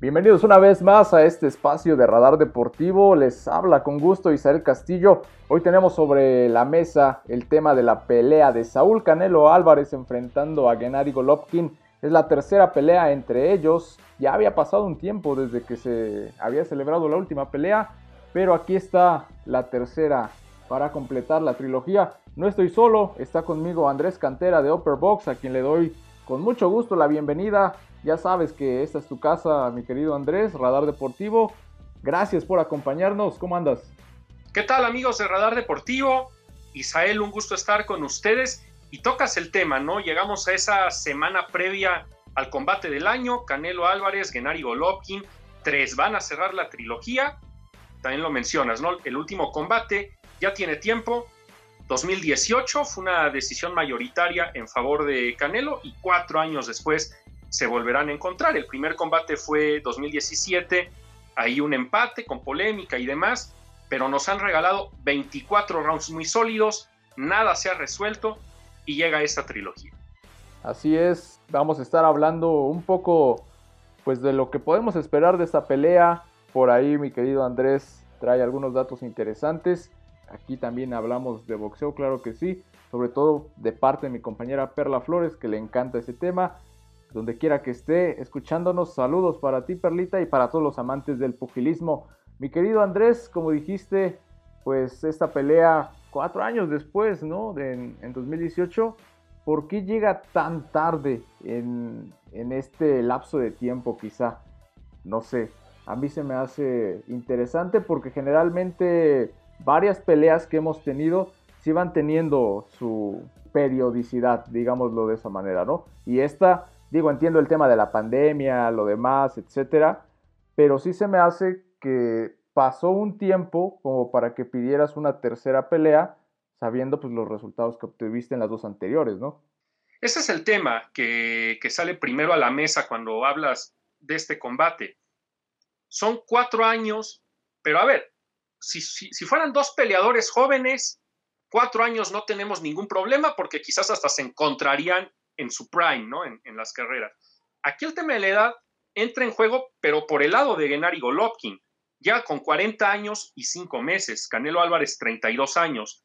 Bienvenidos una vez más a este espacio de Radar Deportivo. Les habla con gusto Isabel Castillo. Hoy tenemos sobre la mesa el tema de la pelea de Saúl Canelo Álvarez enfrentando a Gennady Golovkin. Es la tercera pelea entre ellos. Ya había pasado un tiempo desde que se había celebrado la última pelea, pero aquí está la tercera para completar la trilogía. No estoy solo, está conmigo Andrés Cantera de Upper Box, a quien le doy con mucho gusto la bienvenida. Ya sabes que esta es tu casa, mi querido Andrés, Radar Deportivo. Gracias por acompañarnos. ¿Cómo andas? ¿Qué tal amigos de Radar Deportivo? Isael, un gusto estar con ustedes. Y tocas el tema, ¿no? Llegamos a esa semana previa al combate del año. Canelo Álvarez, Gennady Golovkin. Tres van a cerrar la trilogía. También lo mencionas, ¿no? El último combate ya tiene tiempo. 2018 fue una decisión mayoritaria en favor de Canelo y cuatro años después se volverán a encontrar. El primer combate fue 2017, ahí un empate con polémica y demás, pero nos han regalado 24 rounds muy sólidos, nada se ha resuelto y llega esta trilogía. Así es, vamos a estar hablando un poco pues de lo que podemos esperar de esta pelea. Por ahí mi querido Andrés trae algunos datos interesantes. Aquí también hablamos de boxeo, claro que sí, sobre todo de parte de mi compañera Perla Flores que le encanta ese tema donde quiera que esté escuchándonos. Saludos para ti, Perlita, y para todos los amantes del pugilismo. Mi querido Andrés, como dijiste, pues esta pelea cuatro años después, ¿no? en, 2018, ¿por qué llega tan tarde en, en este lapso de tiempo quizá? No sé, a mí se me hace interesante porque generalmente varias peleas que hemos tenido sí van teniendo su periodicidad, digámoslo de esa manera, ¿no? Y esta Digo, entiendo el tema de la pandemia, lo demás, etcétera, pero sí se me hace que pasó un tiempo como para que pidieras una tercera pelea, sabiendo pues los resultados que obtuviste en las dos anteriores, ¿no? Ese es el tema que, sale primero a la mesa cuando hablas de este combate. Son cuatro años, pero a ver, si, fueran dos peleadores jóvenes, cuatro años no tenemos ningún problema porque quizás hasta se encontrarían en su prime, ¿no? En, las carreras. Aquí el tema de la edad entra en juego, pero por el lado de Gennady Golovkin, ya con 40 años y 5 meses, Canelo Álvarez 32 años.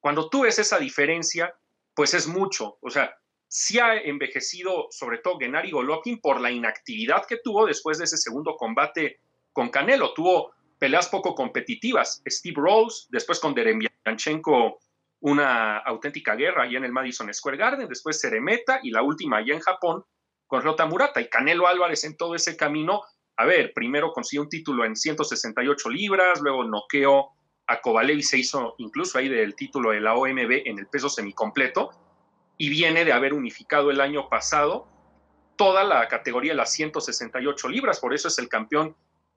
Cuando tú ves esa diferencia, pues es mucho. O sea, sí ha envejecido sobre todo Gennady Golovkin por la inactividad que tuvo después de ese segundo combate con Canelo. Tuvo peleas poco competitivas. Steve Rose, después con Deremyanchenko una auténtica guerra allá en el Madison Square Garden, después Ceremeta y la última allá en Japón con Rota Murata y Canelo Álvarez en todo ese camino. A ver, primero consiguió un título en 168 libras, luego noqueó a Kovalev y se hizo incluso ahí del título de la OMB en el peso semicompleto y viene de haber unificado el año pasado toda la categoría de las 168 libras, por eso es el campeón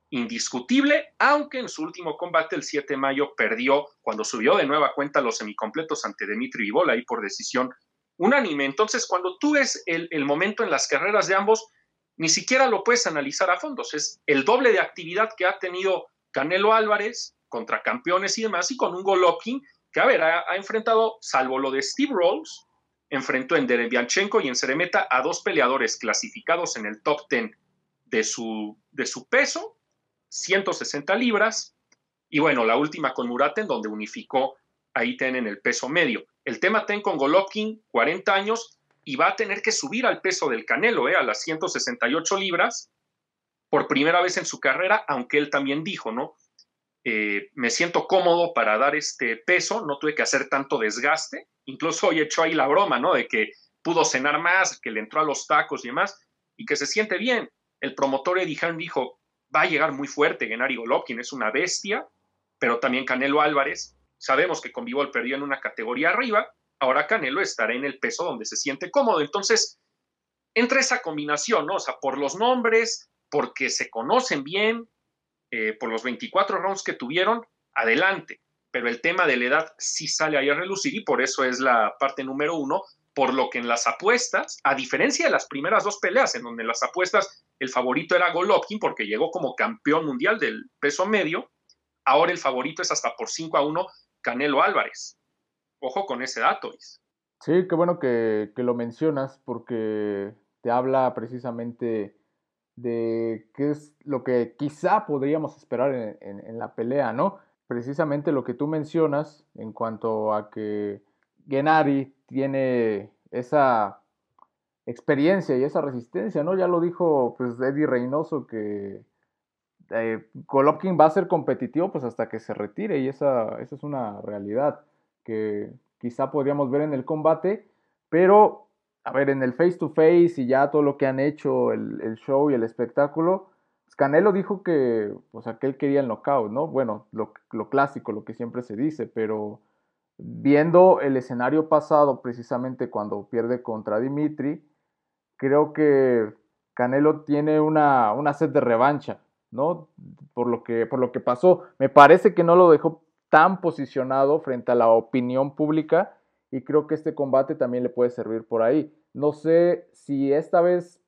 indiscutible, aunque en su último combate el 7 de mayo perdió cuando subió de nueva cuenta los semicompletos ante Dimitri Vivol ahí por decisión unánime. Entonces, cuando tú ves el, momento en las carreras de ambos, ni siquiera lo puedes analizar a fondo. Es el doble de actividad que ha tenido Canelo Álvarez contra campeones y demás, y con un Golovkin que, a ver, ha, enfrentado, salvo lo de Steve Rolls, enfrentó en Derevianchenko y en Ceremeta a dos peleadores clasificados en el top 10 de su, de su peso 160 libras. Y bueno, la última con Muraten, donde unificó ahí tienen el peso medio. El tema ten con Golovkin, 40 años, y va a tener que subir al peso del Canelo, ¿eh? a las 168 libras, por primera vez en su carrera, aunque él también dijo, ¿no? Eh, me siento cómodo para dar este peso, no tuve que hacer tanto desgaste. Incluso hoy hecho ahí la broma, ¿no? De que pudo cenar más, que le entró a los tacos y demás, y que se siente bien. El promotor Eddie Hearn dijo, va a llegar muy fuerte Gennady Golovkin, es una bestia, pero también Canelo Álvarez. Sabemos que con Vivol perdió en una categoría arriba, ahora Canelo estará en el peso donde se siente cómodo. Entonces, entre esa combinación, ¿no? O sea, por los nombres, porque se conocen bien, eh, por los 24 rounds que tuvieron, adelante. Pero el tema de la edad sí sale ahí a relucir y por eso es la parte número uno, por lo que en las apuestas, a diferencia de las primeras dos peleas, en donde las apuestas el favorito era Golovkin porque llegó como campeón mundial del peso medio. Ahora el favorito es hasta por 5 a 1 Canelo Álvarez. Ojo con ese dato. Sí, qué bueno que, lo mencionas porque te habla precisamente de qué es lo que quizá podríamos esperar en, la pelea, ¿no? Precisamente lo que tú mencionas en cuanto a que Gennady tiene esa experiencia y esa resistencia, ¿no? Ya lo dijo pues Eddie Reynoso que eh, Golovkin va a ser competitivo pues hasta que se retire y esa, esa es una realidad que quizá podríamos ver en el combate, pero a ver, en el face to face y ya todo lo que han hecho, el, show y el espectáculo, pues, Canelo dijo que, o sea, que él quería el knockout, ¿no? Bueno, lo, lo clásico, lo que siempre se dice, pero viendo el escenario pasado, precisamente cuando pierde contra Dimitri, creo que Canelo tiene una, una sed de revancha, ¿no? Por lo, que, por lo que pasó. Me parece que no lo dejó tan posicionado frente a la opinión pública y creo que este combate también le puede servir por ahí. No sé si esta vez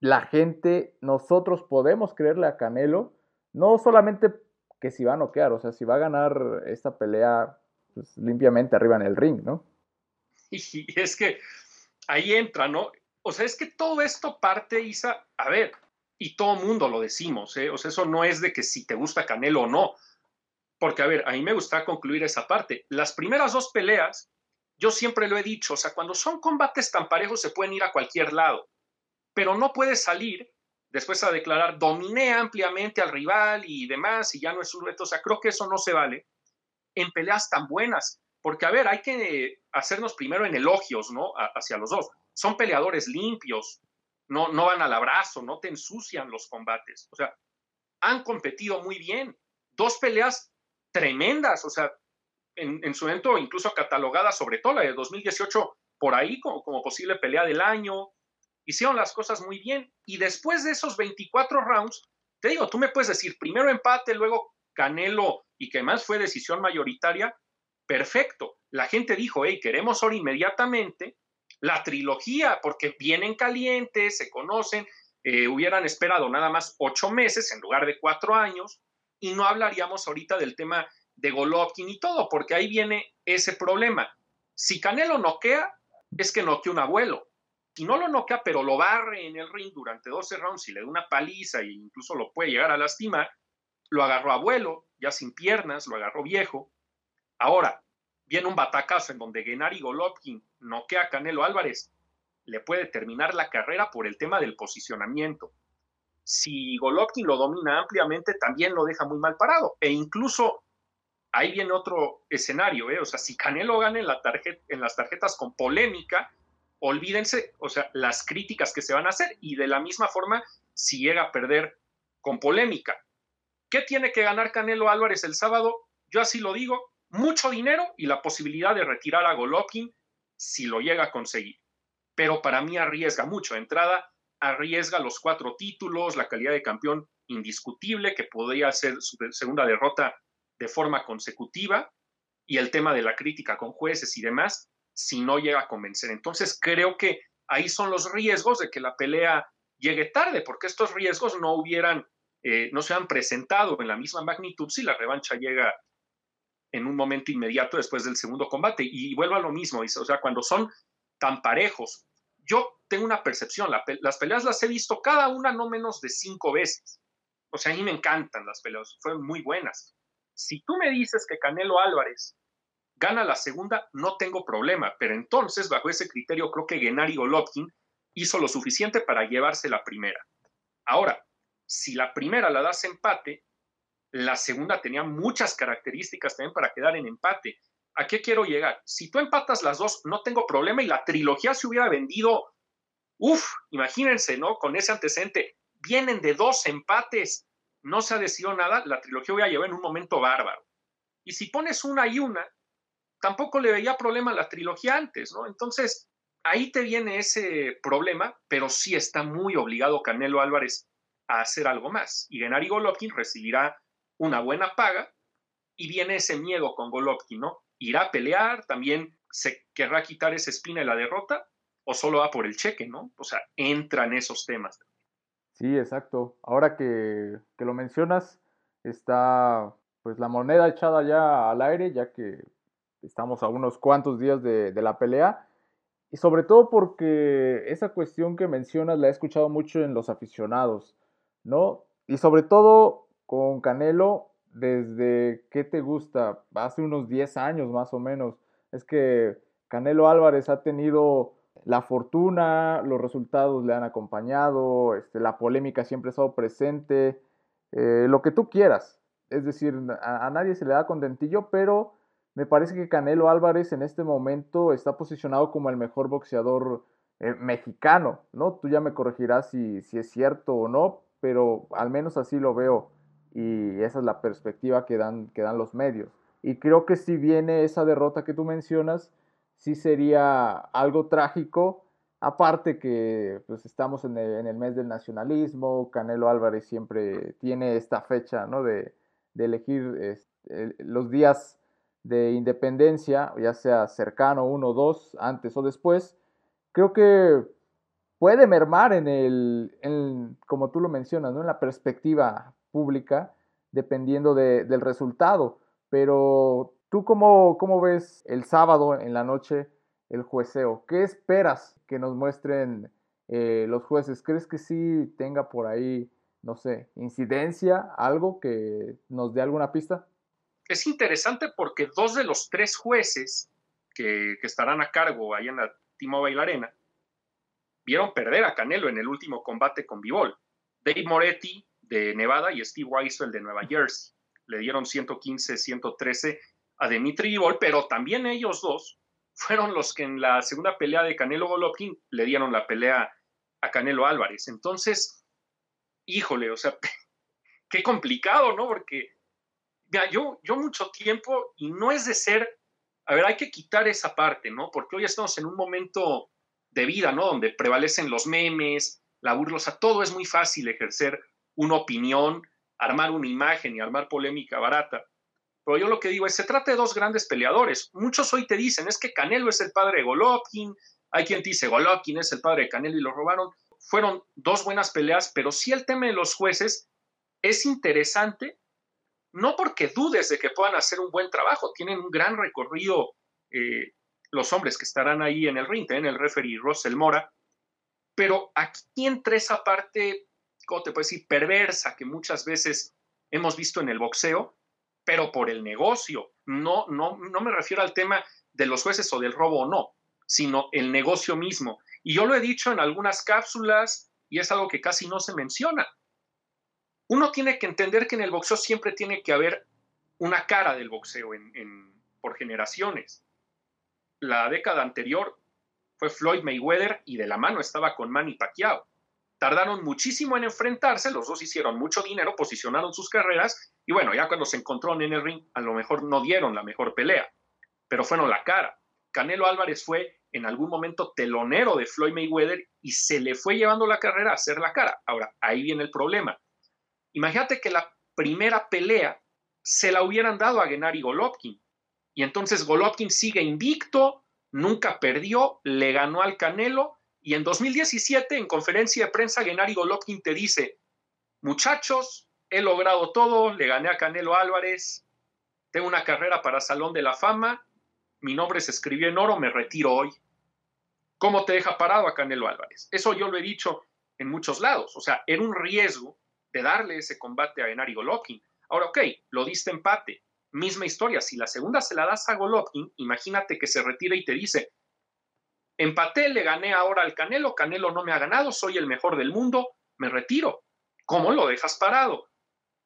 la gente, nosotros podemos creerle a Canelo, no solamente que si va a noquear, o sea, si va a ganar esta pelea pues, limpiamente arriba en el ring, ¿no? Y es que ahí entra, ¿no? O sea, es que todo esto parte, Isa, a ver, y todo mundo lo decimos, ¿eh? O sea, eso no es de que si te gusta Canelo o no. Porque, a ver, a mí me gusta concluir esa parte. Las primeras dos peleas, yo siempre lo he dicho, o sea, cuando son combates tan parejos se pueden ir a cualquier lado, pero no puedes salir después a declarar dominé ampliamente al rival y demás y ya no es un reto. O sea, creo que eso no se vale en peleas tan buenas. Porque, a ver, hay que hacernos primero en elogios, ¿no? hacia los dos. Son peleadores limpios, no, no van al abrazo, no te ensucian los combates. O sea, han competido muy bien. Dos peleas tremendas, o sea, en, su evento incluso catalogada, sobre todo la de 2018, por ahí como, como posible pelea del año. Hicieron las cosas muy bien. Y después de esos 24 rounds, te digo, tú me puedes decir, primero empate, luego Canelo y que más fue decisión mayoritaria, perfecto. La gente dijo, hey, queremos ahora inmediatamente la trilogía, porque vienen calientes, se conocen, eh, hubieran esperado nada más ocho meses en lugar de cuatro años, y no hablaríamos ahorita del tema de Golovkin y todo, porque ahí viene ese problema. Si Canelo noquea, es que noquea un abuelo. Si no lo noquea, pero lo barre en el ring durante 12 rounds y le da una paliza e incluso lo puede llegar a lastimar, lo agarró abuelo, ya sin piernas, lo agarró viejo. Ahora, viene un batacazo en donde Gennady Golovkin noquea a Canelo Álvarez, le puede terminar la carrera por el tema del posicionamiento. Si Golovkin lo domina ampliamente, también lo deja muy mal parado. E incluso ahí viene otro escenario, ¿eh? o sea, si Canelo gana en, la en las tarjetas con polémica, olvídense, o sea, las críticas que se van a hacer y de la misma forma, si llega a perder con polémica. ¿Qué tiene que ganar Canelo Álvarez el sábado? Yo así lo digo, mucho dinero y la posibilidad de retirar a Golovkin si lo llega a conseguir. Pero para mí arriesga mucho. entrada, arriesga los cuatro títulos, la calidad de campeón indiscutible, que podría ser su segunda derrota de forma consecutiva, y el tema de la crítica con jueces y demás, si no llega a convencer. Entonces creo que ahí son los riesgos de que la pelea llegue tarde, porque estos riesgos no hubieran, eh, no se han presentado en la misma magnitud si la revancha llega en un momento inmediato después del segundo combate. Y vuelvo a lo mismo, dice, o sea, cuando son tan parejos, yo tengo una percepción, las peleas las he visto cada una no menos de cinco veces. O sea, a mí me encantan las peleas, fueron muy buenas. Si tú me dices que Canelo Álvarez gana la segunda, no tengo problema, pero entonces, bajo ese criterio, creo que Gennady Golovkin hizo lo suficiente para llevarse la primera. Ahora, si la primera la das empate, la segunda tenía muchas características también para quedar en empate. ¿A qué quiero llegar? Si tú empatas las dos, no tengo problema y la trilogía se hubiera vendido, uff, imagínense, ¿no? Con ese antecedente, vienen de dos empates, no se ha decidido nada, la trilogía hubiera llevado en un momento bárbaro. Y si pones una y una, tampoco le veía problema a la trilogía antes, ¿no? Entonces, ahí te viene ese problema, pero sí está muy obligado Canelo Álvarez a hacer algo más. Y Gennady Golovkin recibirá una buena paga y viene ese miedo con Golovkin, ¿no? ¿Irá a pelear? ¿También se querrá quitar esa espina de la derrota? ¿O solo va por el cheque, ¿no? O sea, entran esos temas. Sí, exacto. Ahora que, lo mencionas, está pues la moneda echada ya al aire, ya que estamos a unos cuantos días de, de la pelea. Y sobre todo porque esa cuestión que mencionas la he escuchado mucho en los aficionados, ¿no? Y sobre todo con Canelo, desde qué te gusta, hace unos 10 años más o menos. Es que Canelo Álvarez ha tenido la fortuna, los resultados le han acompañado, este, la polémica siempre ha estado presente, eh, lo que tú quieras. Es decir, a, nadie se le da contentillo, pero me parece que Canelo Álvarez en este momento está posicionado como el mejor boxeador eh, mexicano, ¿no? Tú ya me corregirás si, si es cierto o no, pero al menos así lo veo y esa es la perspectiva que dan, que dan los medios. Y creo que si viene esa derrota que tú mencionas, sí sería algo trágico, aparte que pues, estamos en el, mes del nacionalismo, Canelo Álvarez siempre tiene esta fecha ¿no? de, elegir los días de independencia, ya sea cercano, uno dos, antes o después, creo que puede mermar en el, como tú lo mencionas, ¿no? en la perspectiva pública, dependiendo del resultado. Pero tú cómo, cómo ves el sábado en la noche el jueceo? ¿Qué esperas que nos muestren eh, los jueces? ¿Crees que sí tenga por ahí, no sé, incidencia, algo que nos dé alguna pista? Es interesante porque dos de los tres jueces que, que estarán a cargo ahí en la T-Mobile Arena vieron perder a Canelo en el último combate con Bivol. Dave Moretti de Nevada y Steve Weisel de Nueva Jersey. Le dieron 115, 113 a Dimitri Bivol, pero también ellos dos fueron los que en la segunda pelea de Canelo Golovkin le dieron la pelea a Canelo Álvarez. Entonces, híjole, o sea, qué complicado, ¿no? Porque mira, yo, yo mucho tiempo, y no es de ser, a ver, hay que quitar esa parte, ¿no? Porque hoy estamos en un momento de vida, ¿no? Donde prevalecen los memes, la burla, o sea, todo es muy fácil ejercer una opinión, armar una imagen y armar polémica barata. Pero yo lo que digo es, se trata de dos grandes peleadores. Muchos hoy te dicen, es que Canelo es el padre de Golovkin, hay quien te dice, Golovkin es el padre de Canelo y lo robaron. Fueron dos buenas peleas, pero sí el tema de los jueces es interesante, no porque dudes de que puedan hacer un buen trabajo, tienen un gran recorrido eh, los hombres que estarán ahí en el ring, en el referee Russell Mora, pero aquí entra esa parte, ¿cómo te puedo decir?, perversa que muchas veces hemos visto en el boxeo, pero por el negocio. No, no, no me refiero al tema de los jueces o del robo o no, sino el negocio mismo. Y yo lo he dicho en algunas cápsulas y es algo que casi no se menciona. Uno tiene que entender que en el boxeo siempre tiene que haber una cara del boxeo por generaciones la década anterior fue Floyd Mayweather y de la mano estaba con Manny Pacquiao. Tardaron muchísimo en enfrentarse, los dos hicieron mucho dinero, posicionaron sus carreras y bueno, ya cuando se encontraron en el ring, a lo mejor no dieron la mejor pelea, pero fueron la cara. Canelo Álvarez fue en algún momento telonero de Floyd Mayweather y se le fue llevando la carrera a hacer la cara. Ahora, ahí viene el problema. Imagínate que la primera pelea se la hubieran dado a Gennady Golovkin y entonces Golovkin sigue invicto, nunca perdió, le ganó al Canelo. Y en 2017, en conferencia de prensa, Gennady Golovkin te dice, muchachos, he logrado todo, le gané a Canelo Álvarez, tengo una carrera para Salón de la Fama, mi nombre se escribió en oro, me retiro hoy. ¿Cómo te deja parado a Canelo Álvarez? Eso yo lo he dicho en muchos lados. O sea, era un riesgo de darle ese combate a Gennady Golovkin. Ahora, ok, lo diste empate, misma historia. Si la segunda se la das a Golovkin, imagínate que se retira y te dice, empaté, le gané ahora al Canelo, Canelo no me ha ganado, soy el mejor del mundo, me retiro. ¿Cómo lo dejas parado?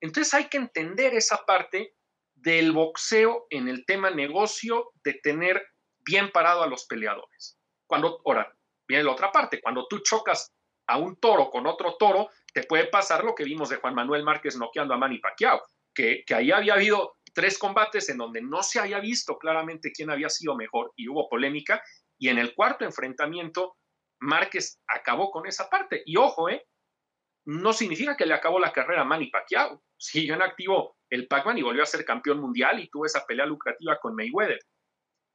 Entonces hay que entender esa parte del boxeo en el tema negocio de tener bien parado a los peleadores. Cuando, ahora, viene la otra parte, cuando tú chocas a un toro con otro toro, te puede pasar lo que vimos de Juan Manuel Márquez noqueando a Manny Pacquiao, que, que ahí había habido tres combates en donde no se había visto claramente quién había sido mejor y hubo polémica. Y en el cuarto enfrentamiento, Márquez acabó con esa parte. Y ojo, ¿eh? no significa que le acabó la carrera a Manny Pacquiao. Siguió en activo el Pac-Man y volvió a ser campeón mundial y tuvo esa pelea lucrativa con Mayweather.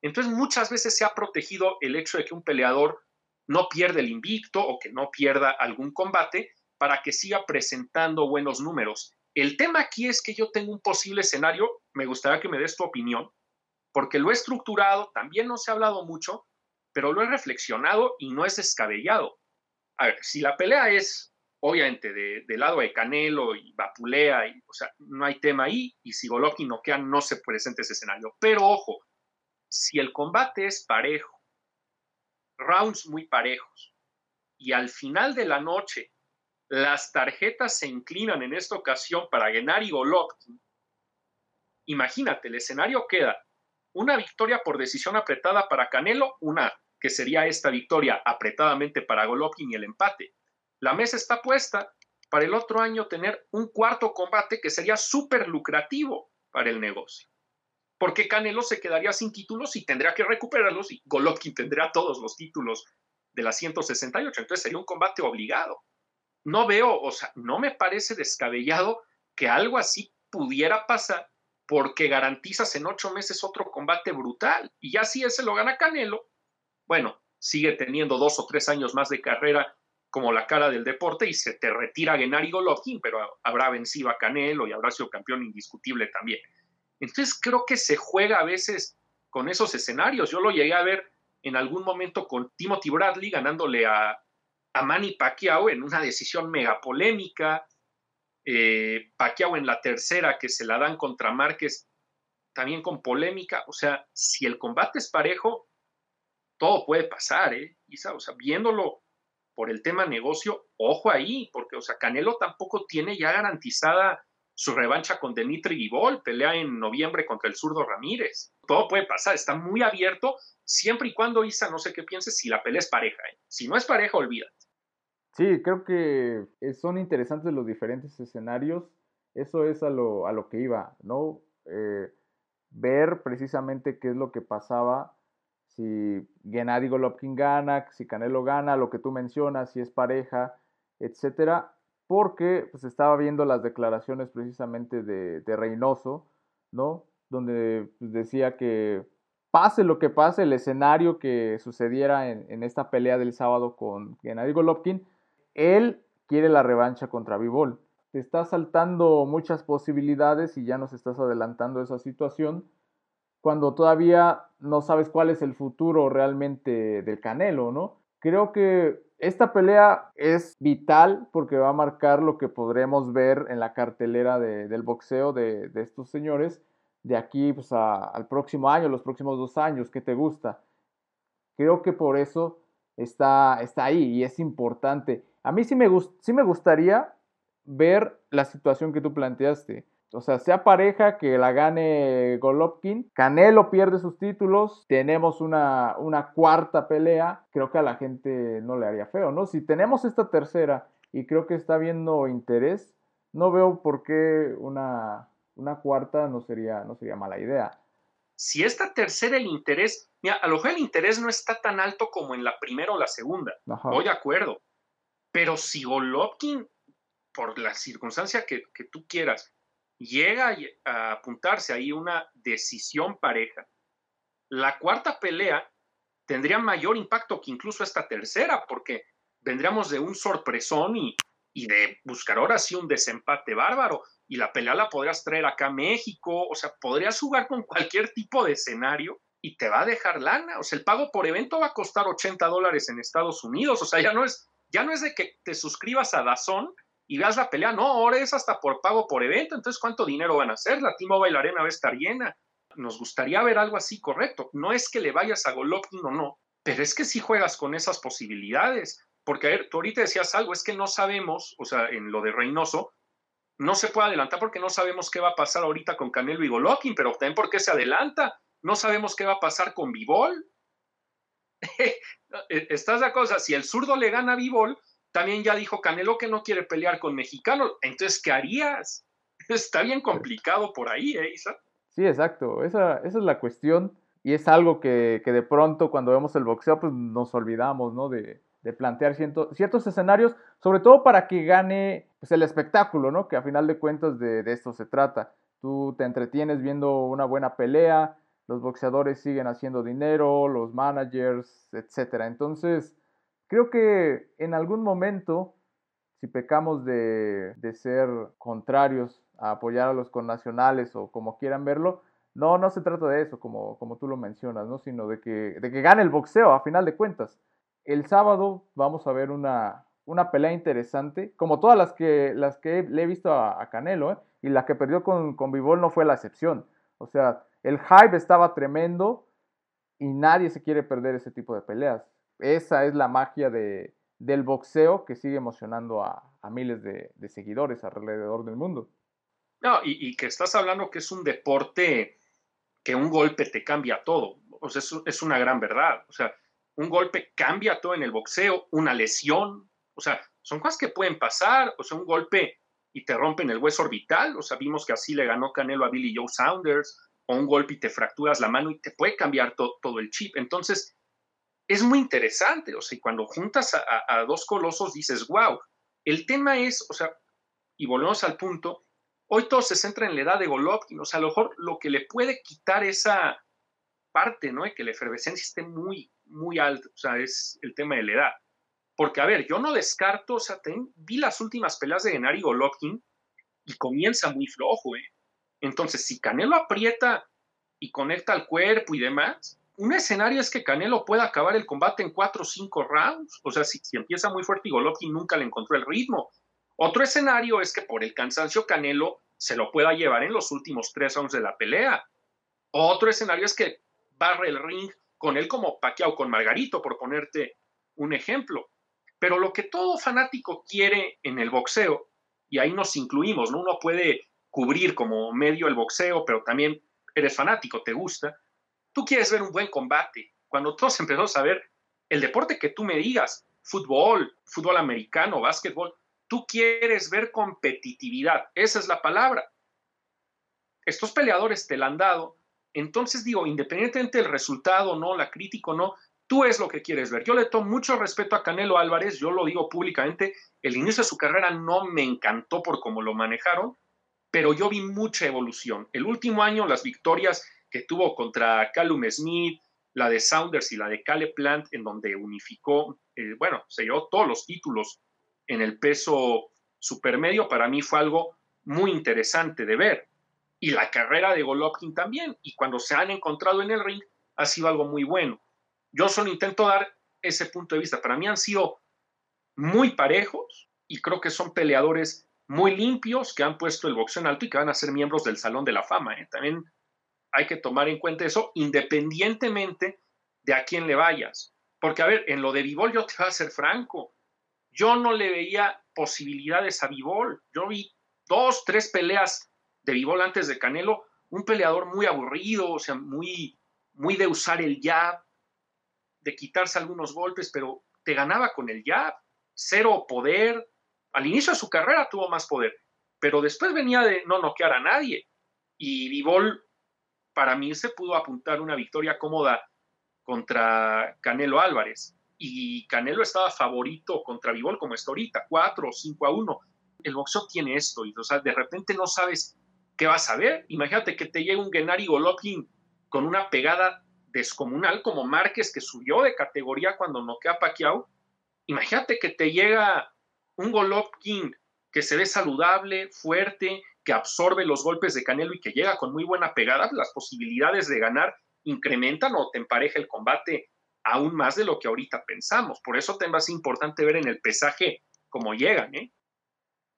Entonces, muchas veces se ha protegido el hecho de que un peleador no pierda el invicto o que no pierda algún combate para que siga presentando buenos números. El tema aquí es que yo tengo un posible escenario, me gustaría que me des tu opinión, porque lo he estructurado, también no se ha hablado mucho, pero lo he reflexionado y no es descabellado. A ver, si la pelea es obviamente de, del lado de Canelo y Vapulea, o sea, no hay tema ahí, y si Golovkin noquea no se presenta ese escenario. Pero ojo, si el combate es parejo, rounds muy parejos, y al final de la noche las tarjetas se inclinan en esta ocasión para y Golovkin, imagínate, el escenario queda una victoria por decisión apretada para Canelo, una que sería esta victoria apretadamente para Golovkin y el empate. La mesa está puesta para el otro año tener un cuarto combate que sería súper lucrativo para el negocio. Porque Canelo se quedaría sin títulos y tendría que recuperarlos y Golovkin tendría todos los títulos de la 168. Entonces sería un combate obligado. No veo, o sea, no me parece descabellado que algo así pudiera pasar porque garantizas en ocho meses otro combate brutal. Y ya si ese lo gana Canelo, bueno, sigue teniendo dos o tres años más de carrera como la cara del deporte y se te retira Gennady Golovkin, pero habrá vencido a Canelo y habrá sido campeón indiscutible también. Entonces creo que se juega a veces con esos escenarios. Yo lo llegué a ver en algún momento con Timothy Bradley ganándole a, a Manny Pacquiao en una decisión mega polémica. Eh, Pacquiao en la tercera que se la dan contra Márquez también con polémica. O sea, si el combate es parejo, todo puede pasar, ¿eh? o sea, viéndolo por el tema negocio, ojo ahí, porque, o sea, Canelo tampoco tiene ya garantizada su revancha con Dimitri Vivol, pelea en noviembre contra el zurdo Ramírez. Todo puede pasar, está muy abierto, siempre y cuando Isa, no sé qué pienses, si la pelea es pareja. ¿eh? Si no es pareja, olvídate. Sí, creo que son interesantes los diferentes escenarios. Eso es a lo, a lo que iba, ¿no? Eh, ver precisamente qué es lo que pasaba si Gennady Golovkin gana, si Canelo gana, lo que tú mencionas, si es pareja, etcétera, porque pues estaba viendo las declaraciones precisamente de, de Reynoso, ¿no? Donde pues, decía que pase lo que pase, el escenario que sucediera en, en esta pelea del sábado con Gennady Golovkin, él quiere la revancha contra Vivol. Te está saltando muchas posibilidades y ya nos estás adelantando esa situación cuando todavía no sabes cuál es el futuro realmente del Canelo, ¿no? Creo que esta pelea es vital porque va a marcar lo que podremos ver en la cartelera del boxeo de, estos señores de aquí pues, al próximo año, los próximos dos años, ¿qué te gusta? Creo que por eso está, está ahí y es importante. A mí sí me, sí me gustaría ver la situación que tú planteaste o sea, sea pareja que la gane Golovkin, Canelo pierde sus títulos, tenemos una, una cuarta pelea, creo que a la gente no le haría feo, ¿no? Si tenemos esta tercera y creo que está viendo interés, no veo por qué una, una cuarta no sería, no sería mala idea. Si esta tercera el interés, mira, a lo mejor el interés no está tan alto como en la primera o la segunda, voy de acuerdo, pero si Golovkin, por la circunstancia que, tú quieras, llega a apuntarse ahí una decisión pareja, la cuarta pelea tendría mayor impacto que incluso esta tercera, porque vendríamos de un sorpresón y, y de buscar ahora sí un desempate bárbaro. Y la pelea la podrías traer acá a México, o sea, podrías jugar con cualquier tipo de escenario y te va a dejar lana. O sea, el pago por evento va a costar 80 dólares en Estados Unidos. O sea, ya no es, ya no es de que te suscribas a Dazón y veas la pelea. No, ahora es hasta por pago por evento. Entonces, ¿cuánto dinero van a hacer? La T-Mobile Arena va a estar llena. Nos gustaría ver algo así correcto. No es que le vayas a Golovkin o no, pero es que si juegas con esas posibilidades. Porque, a ver, tú ahorita decías algo, es que no sabemos, o sea, en lo de Reynoso, no se puede adelantar porque no sabemos qué va a pasar ahorita con Canelo y Golovkin, pero también porque se adelanta. No sabemos qué va a pasar con Vivol. ¿Estás de cosa? Si el zurdo le gana a Vivol, también ya dijo Canelo que no quiere pelear con mexicanos. Entonces, ¿qué harías? Está bien complicado por ahí, ¿eh, Isa? Sí, exacto. Esa, esa es la cuestión. Y es algo que, que, de pronto cuando vemos el boxeo, pues nos olvidamos, ¿no? De, de plantear ciertos escenarios, sobre todo para que gane pues, el espectáculo, ¿no? Que a final de cuentas de, de esto se trata. Tú te entretienes viendo una buena pelea, los boxeadores siguen haciendo dinero, los managers, etcétera. Entonces, Creo que en algún momento, si pecamos de, ser contrarios a apoyar a los connacionales o como quieran verlo, No, no se trata de eso, como, como tú lo mencionas, ¿no? Sino de que, de que gane el boxeo, a final de cuentas. El sábado vamos a ver una, una pelea interesante, como todas las que, las que le he visto a, Canelo, ¿eh? y la que perdió con, con Vivol no fue la excepción. O sea, el hype estaba tremendo y nadie se quiere perder ese tipo de peleas. Esa es la magia de, del boxeo que sigue emocionando a, miles de, seguidores alrededor del mundo. No, y, que estás hablando que es un deporte que un golpe te cambia todo. O sea, es, es una gran verdad. O sea, un golpe cambia todo en el boxeo, una lesión, o sea, son cosas que pueden pasar, o sea, un golpe y te rompen el hueso orbital, o sea, vimos que así le ganó Canelo a Billy Joe Saunders, o un golpe y te fracturas la mano y te puede cambiar todo el chip. Entonces, es muy interesante, o sea, cuando juntas a, dos colosos dices, wow, el tema es, o sea, y volvemos al punto, hoy todo se centra en la edad de Golovkin, o sea, a lo mejor lo que le puede quitar esa parte, ¿no? De que la efervescencia esté muy, muy alta, o sea, es el tema de la edad. Porque, a ver, yo no descarto, o sea, vi las últimas peleas de Gennady Golovkin y comienza muy flojo, ¿eh? Entonces, si Canelo aprieta y conecta al cuerpo y demás, un escenario es que Canelo pueda acabar el combate en cuatro o cinco rounds. O sea, si, empieza muy fuerte y Golovkin nunca le encontró el ritmo. Otro escenario es que por el cansancio Canelo se lo pueda llevar en los últimos tres rounds de la pelea. Otro escenario es que barre el ring con él como Pacquiao con Margarito, por ponerte un ejemplo. Pero lo que todo fanático quiere en el boxeo, y ahí nos incluimos, ¿no? Uno puede cubrir como medio el boxeo, pero también eres fanático, te gusta. Tú quieres ver un buen combate. Cuando todos empezamos a ver el deporte que tú me digas, fútbol, fútbol americano, básquetbol, tú quieres ver competitividad. Esa es la palabra. Estos peleadores te la han dado. Entonces digo, independientemente del resultado, no, la crítica, no, Tú es lo que quieres ver. Yo le tomo mucho respeto a Canelo Álvarez, yo lo digo públicamente, el inicio de su carrera no me encantó por cómo lo manejaron, pero yo vi mucha evolución. El último año, las victorias que tuvo contra Callum Smith, la de Saunders y la de Caleb Plant, en donde unificó, eh, bueno, se llevó todos los títulos en el peso supermedio, para mí fue algo muy interesante de ver. Y la carrera de Golovkin también, y cuando se han encontrado en el ring, ha sido algo muy bueno. Yo solo intento dar ese punto de vista. Para mí han sido muy parejos y creo que son peleadores muy limpios que han puesto el boxeo en alto y que van a ser miembros del Salón de la Fama. ¿eh? También hay que tomar en cuenta eso independientemente de a quién le vayas. Porque, a ver, en lo de Vivol yo te voy a ser franco. Yo no le veía posibilidades a Vivol. Yo vi dos, tres peleas de Vivol antes de Canelo. Un peleador muy aburrido, o sea, muy, muy de usar el jab, de quitarse algunos golpes, pero te ganaba con el jab, cero poder. Al inicio de su carrera tuvo más poder, pero después venía de no noquear a nadie. Y Vivol, para mí, se pudo apuntar una victoria cómoda contra Canelo Álvarez. Y Canelo estaba favorito contra Vivol, como está ahorita, 4 o 5 a 1. El boxeo tiene esto, y o sea, de repente no sabes qué vas a ver. Imagínate que te llegue un Gennady Golovkin con una pegada descomunal como Márquez que subió de categoría cuando noquea a Pacquiao. Imagínate que te llega un Golovkin que se ve saludable, fuerte, que absorbe los golpes de Canelo y que llega con muy buena pegada, las posibilidades de ganar incrementan o te empareja el combate aún más de lo que ahorita pensamos. Por eso te más importante ver en el pesaje cómo llegan, ¿eh?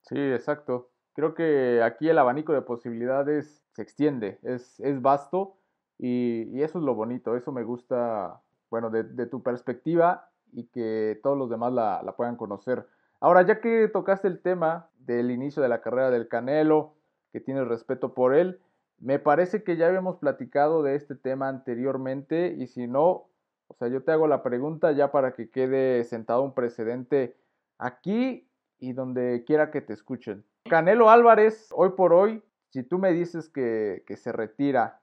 Sí, exacto. Creo que aquí el abanico de posibilidades se extiende, es, es vasto y, eso es lo bonito, eso me gusta, bueno, de, tu perspectiva y que todos los demás la, la, puedan conocer. Ahora, ya que tocaste el tema del inicio de la carrera del Canelo, que tienes respeto por él, me parece que ya habíamos platicado de este tema anteriormente y si no, o sea, yo te hago la pregunta ya para que quede sentado un precedente aquí y donde quiera que te escuchen. Canelo Álvarez, hoy por hoy, si tú me dices que, se retira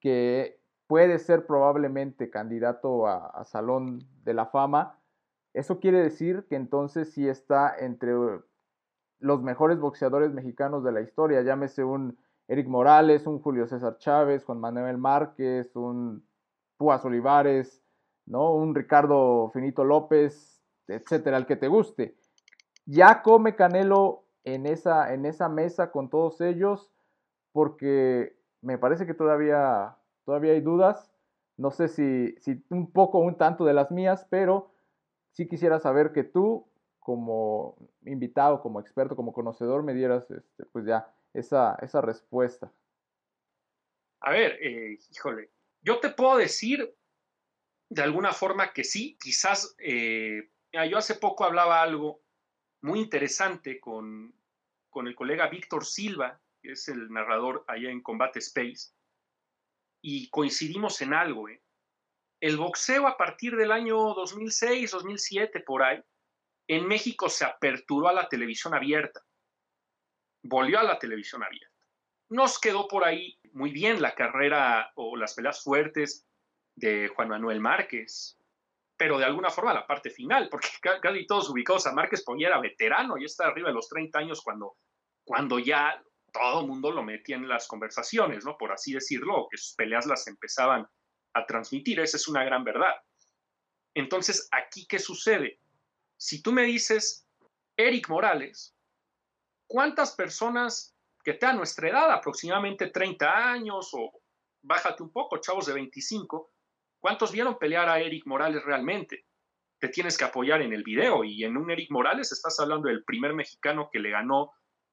que puede ser probablemente candidato a, Salón de la Fama, eso quiere decir que entonces sí está entre los mejores boxeadores mexicanos de la historia, llámese un Eric Morales, un Julio César Chávez, Juan Manuel Márquez, un Púas Olivares, ¿no? un Ricardo Finito López, etcétera, el que te guste. Ya come Canelo en esa, en esa mesa con todos ellos, porque me parece que todavía, todavía hay dudas. No sé si, si un poco, un tanto de las mías, pero sí quisiera saber que tú, como invitado, como experto, como conocedor, me dieras este, pues ya esa, esa respuesta. A ver, eh, híjole, yo te puedo decir de alguna forma que sí, quizás, eh, yo hace poco hablaba algo muy interesante con, con el colega Víctor Silva, que es el narrador allá en Combate Space, y coincidimos en algo. ¿eh? El boxeo a partir del año 2006, 2007, por ahí, en México se aperturó a la televisión abierta, volvió a la televisión abierta. Nos quedó por ahí muy bien la carrera o las peleas fuertes de Juan Manuel Márquez, pero de alguna forma la parte final, porque casi todos ubicados a Márquez, porque era veterano, ya está arriba de los 30 años cuando, cuando ya todo el mundo lo metía en las conversaciones, ¿no? Por así decirlo, que sus peleas las empezaban a transmitir, esa es una gran verdad. Entonces, aquí, ¿qué sucede? Si tú me dices, Eric Morales, ¿cuántas personas que te a nuestra edad, aproximadamente 30 años, o bájate un poco, chavos de 25, ¿cuántos vieron pelear a Eric Morales realmente? Te tienes que apoyar en el video, y en un Eric Morales estás hablando del primer mexicano que le ganó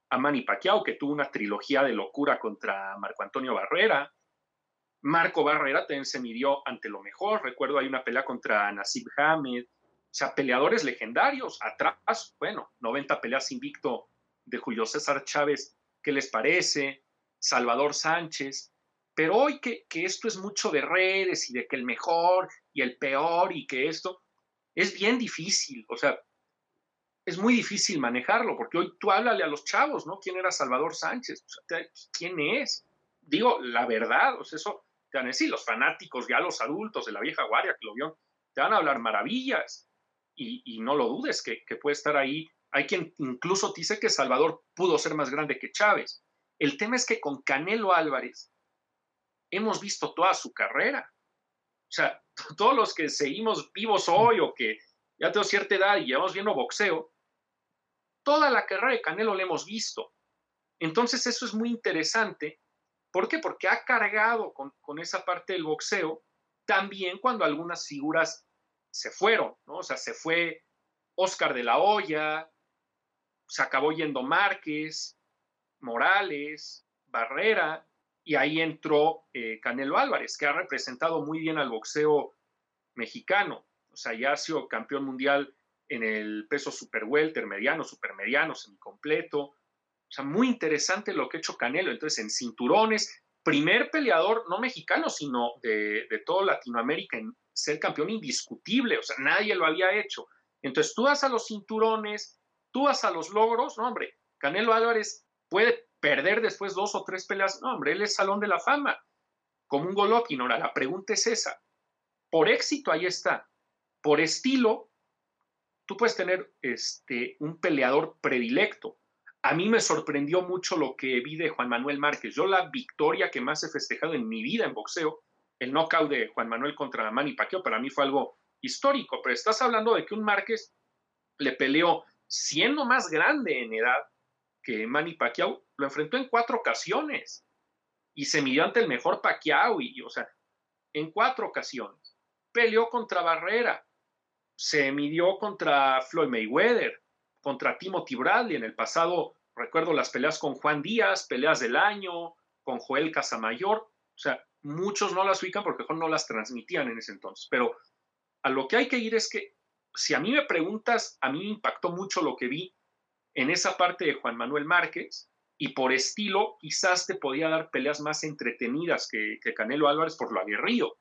a Manny Pacquiao, que tuvo una trilogía de locura contra Marco Antonio Barrera. Marco Barrera también se midió ante lo mejor. Recuerdo hay una pelea contra Nasib Hamed. O sea, peleadores legendarios. Atrás, bueno, 90 peleas invicto de Julio César Chávez. ¿Qué les parece? Salvador Sánchez. Pero hoy que, que esto es mucho de redes y de que el mejor y el peor y que esto es bien difícil. O sea, es muy difícil manejarlo, porque hoy tú háblale a los chavos, ¿no? ¿Quién era Salvador Sánchez? ¿Quién es? Digo, la verdad, o sea, eso te van a decir, los fanáticos, ya los adultos de la vieja guardia que lo vio, te van a hablar maravillas, y, no lo dudes que, que, puede estar ahí. Hay quien incluso dice que Salvador pudo ser más grande que Chávez. El tema es que con Canelo Álvarez hemos visto toda su carrera. O sea, todos los que seguimos vivos hoy o que ya tengo cierta edad y llevamos viendo boxeo, toda la carrera de Canelo la hemos visto. Entonces eso es muy interesante. ¿Por qué? Porque ha cargado con, esa parte del boxeo también cuando algunas figuras se fueron, ¿no? O sea, se fue Oscar de la Hoya, se acabó yendo Márquez, Morales, Barrera, y ahí entró eh, Canelo Álvarez, que ha representado muy bien al boxeo mexicano. O sea, ya ha sido campeón mundial en el peso super welter, mediano, super mediano, semicompleto. O sea, muy interesante lo que ha hecho Canelo. Entonces, en cinturones, primer peleador, no mexicano, sino de, de toda Latinoamérica en ser campeón indiscutible. O sea, nadie lo había hecho. Entonces, tú vas a los cinturones, tú vas a los logros, no, hombre, Canelo Álvarez puede perder después dos o tres peleas. No, hombre, él es salón de la fama, como un Golovkin. Ahora, la pregunta es esa. Por éxito, ahí está. Por estilo, tú puedes tener este, un peleador predilecto. A mí me sorprendió mucho lo que vi de Juan Manuel Márquez. Yo la victoria que más he festejado en mi vida en boxeo, el knockout de Juan Manuel contra Manny Pacquiao, para mí fue algo histórico. Pero estás hablando de que un Márquez le peleó siendo más grande en edad que Manny Pacquiao, lo enfrentó en cuatro ocasiones y se midió ante el mejor Pacquiao y, o sea, en cuatro ocasiones. Peleó contra Barrera, se midió contra Floyd Mayweather, contra Timothy Bradley en el pasado. Recuerdo las peleas con Juan Díaz, peleas del año, con Joel Casamayor. O sea, muchos no las ubican porque no las transmitían en ese entonces. Pero a lo que hay que ir es que, si a mí me preguntas, a mí me impactó mucho lo que vi en esa parte de Juan Manuel Márquez y por estilo quizás te podía dar peleas más entretenidas que, que Canelo Álvarez por lo aguerrido.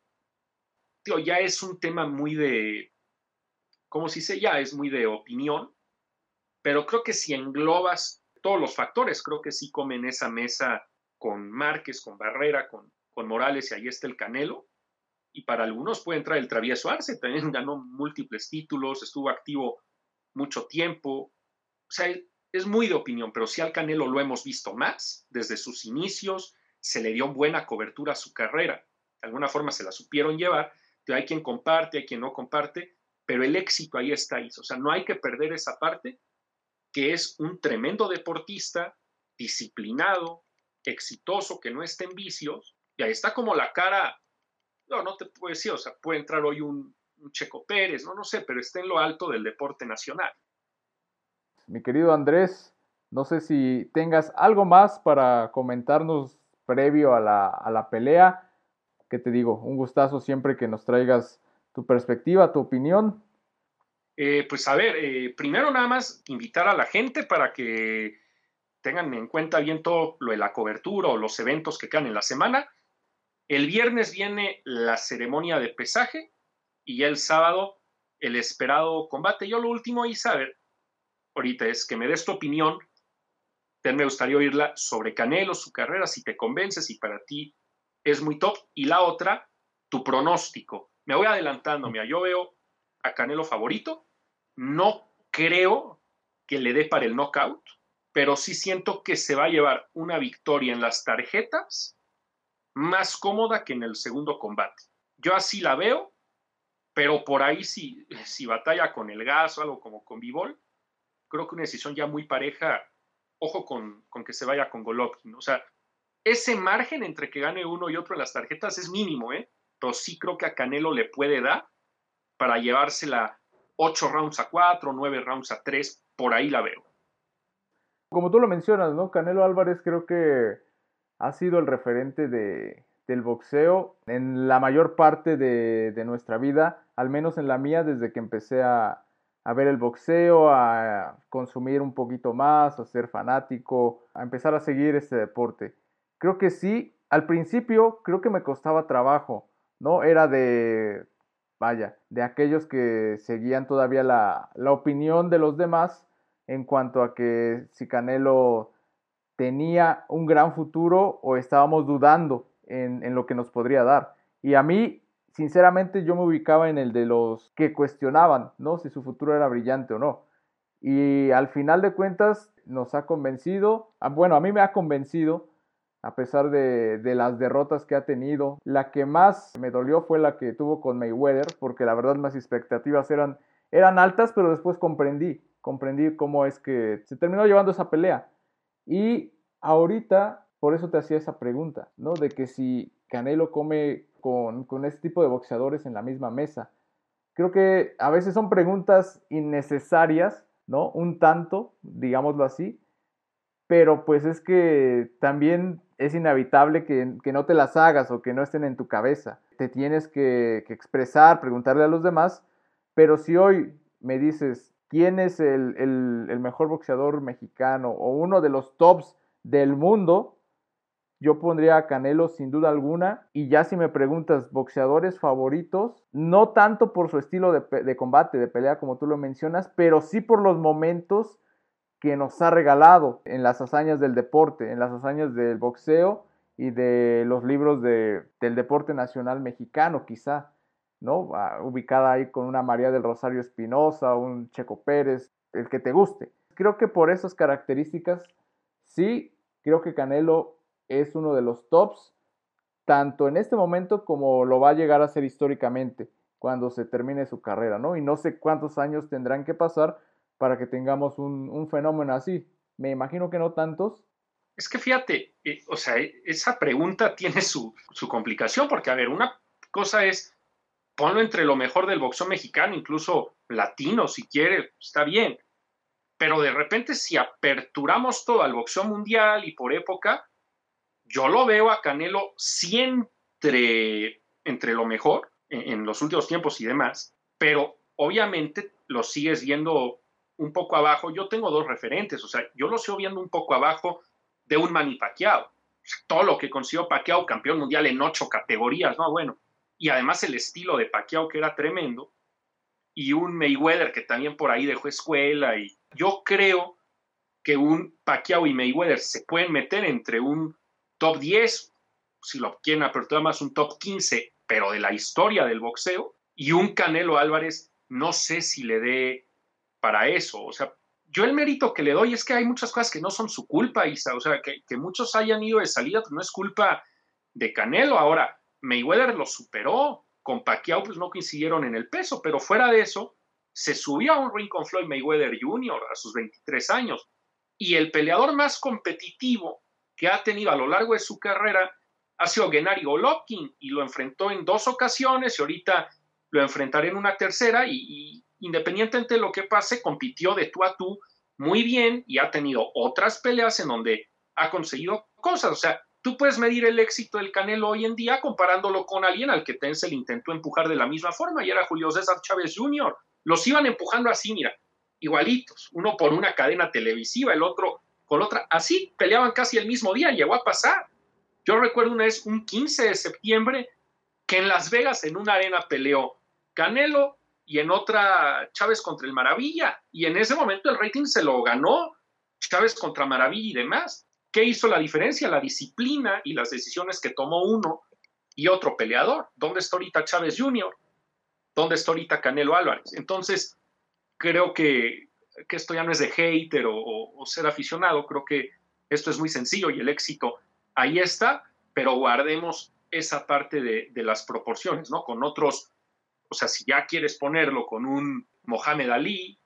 Tío, ya es un tema muy de, como si se ya es muy de opinión, pero creo que si englobas todos los factores, creo que sí comen esa mesa con Márquez, con Barrera, con, con Morales y ahí está el Canelo. Y para algunos puede entrar el Travieso Arce, también ganó múltiples títulos, estuvo activo mucho tiempo. O sea, es muy de opinión, pero sí al Canelo lo hemos visto más desde sus inicios, se le dio buena cobertura a su carrera, de alguna forma se la supieron llevar, hay quien comparte, hay quien no comparte, pero el éxito ahí está. O sea, no hay que perder esa parte, que es un tremendo deportista, disciplinado, exitoso, que no esté en vicios, y ahí está como la cara, no, no te puedo decir, o sea, puede entrar hoy un, Checo Pérez, no, no sé, pero está en lo alto del deporte nacional. Mi querido Andrés, no sé si tengas algo más para comentarnos previo a la, a la pelea. ¿Qué te digo? Un gustazo siempre que nos traigas tu perspectiva, tu opinión. Eh, pues a ver, eh, primero nada más invitar a la gente para que tengan en cuenta bien todo lo de la cobertura o los eventos que quedan en la semana. El viernes viene la ceremonia de pesaje y el sábado el esperado combate. Yo lo último, y saber ahorita es que me des tu opinión. me gustaría oírla sobre Canelo, su carrera, si te convence, si para ti es muy top. Y la otra, tu pronóstico. Me voy adelantando, mira, yo veo a Canelo favorito. No creo que le dé para el knockout, pero sí siento que se va a llevar una victoria en las tarjetas más cómoda que en el segundo combate. Yo así la veo pero por ahí si, si batalla con el gas o algo como con Bivol, creo que una decisión ya muy pareja, ojo con, que se vaya con Golovkin. O sea, ese margen entre que gane uno y otro en las tarjetas es mínimo, ¿eh? Pero sí creo que a Canelo le puede dar para llevársela 8 rounds a 4, 9 rounds a 3, por ahí la veo. Como tú lo mencionas, ¿no? Canelo Álvarez creo que ha sido el referente de, del boxeo en la mayor parte de, nuestra vida, al menos en la mía, desde que empecé a, ver el boxeo, a consumir un poquito más, a ser fanático, a empezar a seguir este deporte. Creo que sí, al principio creo que me costaba trabajo, ¿no? Era de, vaya, de aquellos que seguían todavía la, la opinión de los demás en cuanto a que si Canelo tenía un gran futuro o estábamos dudando en, lo que nos podría dar. Y a mí, sinceramente, yo me ubicaba en el de los que cuestionaban, ¿no? Si su futuro era brillante o no. Y al final de cuentas nos ha convencido, ah, bueno, a mí me ha convencido, a pesar de, las derrotas que ha tenido. La que más me dolió fue la que tuvo con Mayweather, porque la verdad mis expectativas eran, eran altas, pero después comprendí, comprendí cómo es que se terminó llevando esa pelea. Y ahorita por eso te hacía esa pregunta, ¿no? De que si Canelo come con, con este tipo de boxeadores en la misma mesa. Creo que a veces son preguntas innecesarias, ¿no? Un tanto, digámoslo así, pero pues es que también es inevitable que, que, no te las hagas o que no estén en tu cabeza. Te tienes que, expresar, preguntarle a los demás, pero si hoy me dices quién es el, el, el mejor boxeador mexicano o uno de los tops del mundo, yo pondría a Canelo sin duda alguna. Y ya si me preguntas, boxeadores favoritos, no tanto por su estilo de, combate, de pelea como tú lo mencionas, pero sí por los momentos que nos ha regalado en las hazañas del deporte, en las hazañas del boxeo y de los libros de, del deporte nacional mexicano, quizá, ¿no? Ah, ubicada ahí con una María del Rosario Espinosa, un Checo Pérez, el que te guste. Creo que por esas características, sí, creo que Canelo es uno de los tops, tanto en este momento como lo va a llegar a ser históricamente cuando se termine su carrera, ¿no? Y no sé cuántos años tendrán que pasar para que tengamos un, fenómeno así. Me imagino que no tantos. Es que fíjate, eh, o sea, esa pregunta tiene su, su complicación, porque, a ver, una cosa es ponlo entre lo mejor del boxeo mexicano, incluso latino, si quiere, está bien. Pero de repente, si aperturamos todo al boxeo mundial y por época, yo lo veo a Canelo siempre entre lo mejor en, los últimos tiempos y demás, pero obviamente lo sigues viendo un poco abajo. Yo tengo dos referentes, o sea, yo lo sigo viendo un poco abajo de un Manny Pacquiao. Todo lo que consiguió Pacquiao, campeón mundial en ocho categorías, ¿no? Bueno, y además el estilo de Pacquiao que era tremendo, y un Mayweather que también por ahí dejó escuela, y yo creo que un Pacquiao y Mayweather se pueden meter entre un top 10, si lo quieren apertura más un top 15, pero de la historia del boxeo, y un Canelo Álvarez, no sé si le dé para eso. O sea, yo el mérito que le doy es que hay muchas cosas que no son su culpa, Isa. O sea, que, muchos hayan ido de salida, pues no es culpa de Canelo. Ahora, Mayweather lo superó. Con Pacquiao, pues no coincidieron en el peso, pero fuera de eso, se subió a un ring con Floyd Mayweather Jr. a sus 23 años. Y el peleador más competitivo que ha tenido a lo largo de su carrera ha sido Gennady Golovkin y lo enfrentó en dos ocasiones y ahorita lo enfrentaré en una tercera y, independientemente de lo que pase, compitió de tú a tú muy bien y ha tenido otras peleas en donde ha conseguido cosas. O sea, tú puedes medir el éxito del Canelo hoy en día comparándolo con alguien al que Tense le intentó empujar de la misma forma y era Julio César Chávez Jr. Los iban empujando así, mira, igualitos, uno por una cadena televisiva, el otro con otra. Así peleaban casi el mismo día, llegó a pasar. Yo recuerdo una vez, un 15 de septiembre, que en Las Vegas, en una arena, peleó Canelo y en otra Chávez contra el Maravilla. Y en ese momento el rating se lo ganó Chávez contra Maravilla y demás. ¿Qué hizo la diferencia? La disciplina y las decisiones que tomó uno y otro peleador. ¿Dónde está ahorita Chávez Jr.? ¿Dónde está ahorita Canelo Álvarez? Entonces, creo que, esto ya no es de hater o ser aficionado, creo que esto es muy sencillo y el éxito ahí está, pero guardemos esa parte de, las proporciones, ¿no? Con otros, o sea, si ya quieres ponerlo con un Mohamed Ali,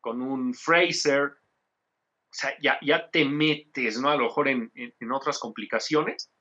con un Fraser, o sea, ya, ya te metes, ¿no? A lo mejor en, otras complicaciones,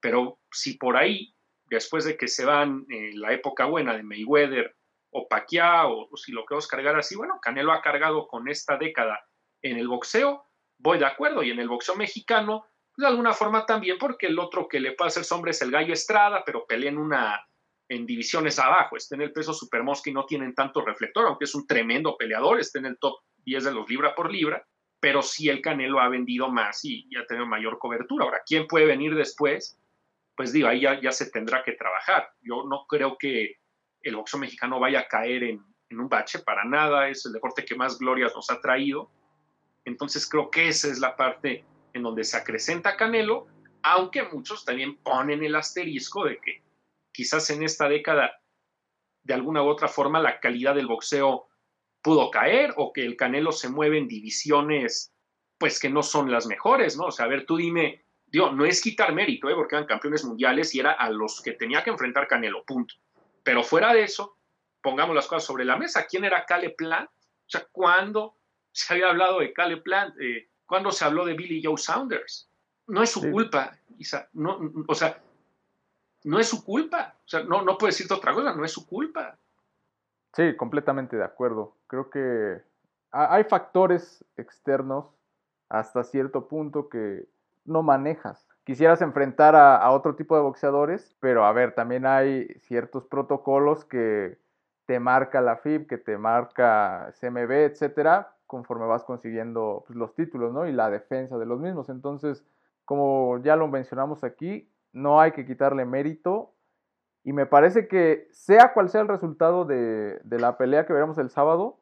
pero si por ahí, después de que se van eh, la época buena de Mayweather o Pacquiao, o, si lo queremos cargar así, bueno, Canelo ha cargado con esta década en el boxeo, voy de acuerdo, y en el boxeo mexicano, de alguna forma también porque el otro que le puede hacer sombra es el Gallo Estrada, pero pelea en una en divisiones abajo, está en el peso super mosca y no tienen tanto reflector, aunque es un tremendo peleador, está en el top 10 de los libra por libra, pero sí el Canelo ha vendido más y, ha tenido mayor cobertura. Ahora, ¿quién puede venir después? Pues digo, ahí ya, se tendrá que trabajar. Yo no creo que el boxeo mexicano vaya a caer en, en un bache para nada, es el deporte que más glorias nos ha traído. Entonces creo que esa es la parte en donde se acrecenta Canelo, aunque muchos también ponen el asterisco de que quizás en esta década, de alguna u otra forma, la calidad del boxeo pudo caer o que el Canelo se mueve en divisiones pues que no son las mejores, ¿no? O sea, a ver, tú dime, digo, no es quitar mérito, ¿eh? porque eran campeones mundiales y era a los que tenía que enfrentar Canelo, punto. Pero fuera de eso, pongamos las cosas sobre la mesa. ¿Quién era Cale Plant? O sea, ¿cuándo se había hablado de Cale Plant? Eh, cuando se habló de Billy Joe Saunders. No es su culpa, Isa. No, o sea, no es su culpa. O sea, no, no puedo decirte otra cosa, no es su culpa. Sí, completamente de acuerdo. Creo que hay factores externos hasta cierto punto que no manejas. Quisieras enfrentar a, otro tipo de boxeadores, pero a ver, también hay ciertos protocolos que te marca la FIB, que te marca CMB, etcétera, conforme vas consiguiendo pues, los títulos, ¿no? Y la defensa de los mismos. Entonces, como ya lo mencionamos aquí, no hay que quitarle mérito. Y me parece que sea cual sea el resultado de, la pelea que veremos el sábado,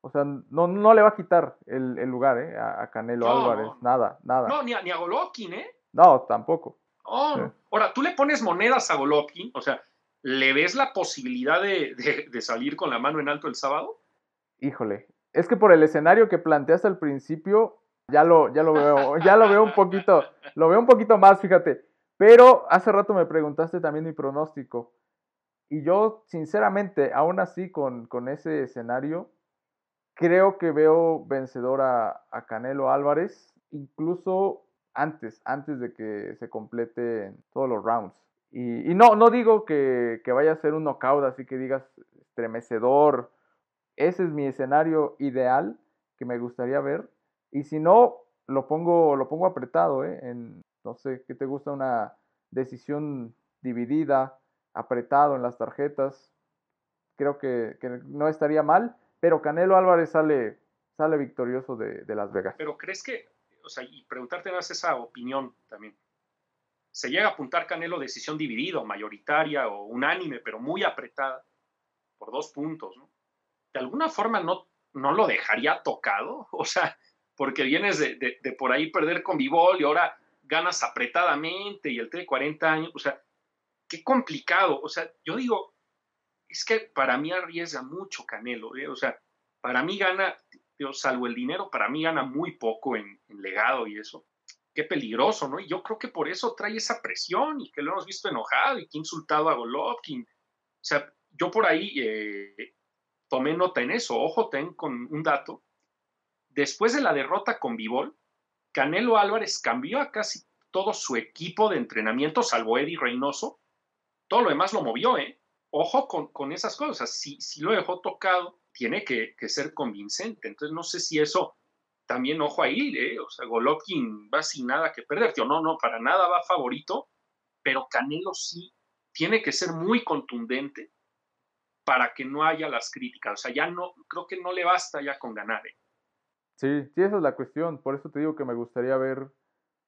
o sea, no, no le va a quitar el, lugar ¿eh? a, Canelo Álvarez, nada, nada. No, ni a, ni a Golovkin, ¿eh? No, tampoco. Ahora, tú le pones monedas a Golovkin, o sea, ¿le ves la posibilidad de, de salir con la mano en alto el sábado? Híjole, es que por el escenario que planteaste al principio, ya lo, ya lo veo, ya lo veo un poquito, lo veo un poquito más, fíjate. Pero hace rato me preguntaste también mi pronóstico. Y yo, sinceramente, aún así con, con ese escenario, creo que veo vencedor a, Canelo Álvarez, incluso antes, antes de que se completen todos los rounds. Y, no, no digo que, que, vaya a ser un knockout, así que digas estremecedor ese es mi escenario ideal que me gustaría ver. Y si no, lo pongo, lo pongo apretado, ¿eh? En, no sé, ¿qué te gusta? Una decisión dividida, apretado en las tarjetas. Creo que, no estaría mal, pero Canelo Álvarez sale, sale victorioso de, Las Vegas. Pero crees que, o sea, y preguntarte más esa opinión también. Se llega a apuntar Canelo decisión dividida, mayoritaria o unánime, pero muy apretada, por dos puntos, ¿no? de alguna forma no, no lo dejaría tocado, o sea, porque vienes de, por ahí perder con Vivol y ahora ganas apretadamente y el T de 40 años, o sea, qué complicado, o sea, yo digo, es que para mí arriesga mucho Canelo, ¿eh? o sea, para mí gana, yo, salvo el dinero, para mí gana muy poco en, legado y eso. Qué peligroso, ¿no? Y yo creo que por eso trae esa presión y que lo hemos visto enojado y que insultado a Golovkin. O sea, yo por ahí eh, tomé nota en eso. Ojo, ten con un dato. Después de la derrota con Vivol, Canelo Álvarez cambió a casi todo su equipo de entrenamiento, salvo Eddie Reynoso. Todo lo demás lo movió, ¿eh? Ojo con, esas cosas. Si, si lo dejó tocado, tiene que, ser convincente. Entonces, no sé si eso también, ojo ahí, ¿eh? O sea, Golovkin va sin nada que perder. Tío, no, no, para nada va favorito, pero Canelo sí tiene que ser muy contundente para que no haya las críticas. O sea, ya no, creo que no le basta ya con ganar. ¿eh? Sí, sí, esa es la cuestión. Por eso te digo que me gustaría ver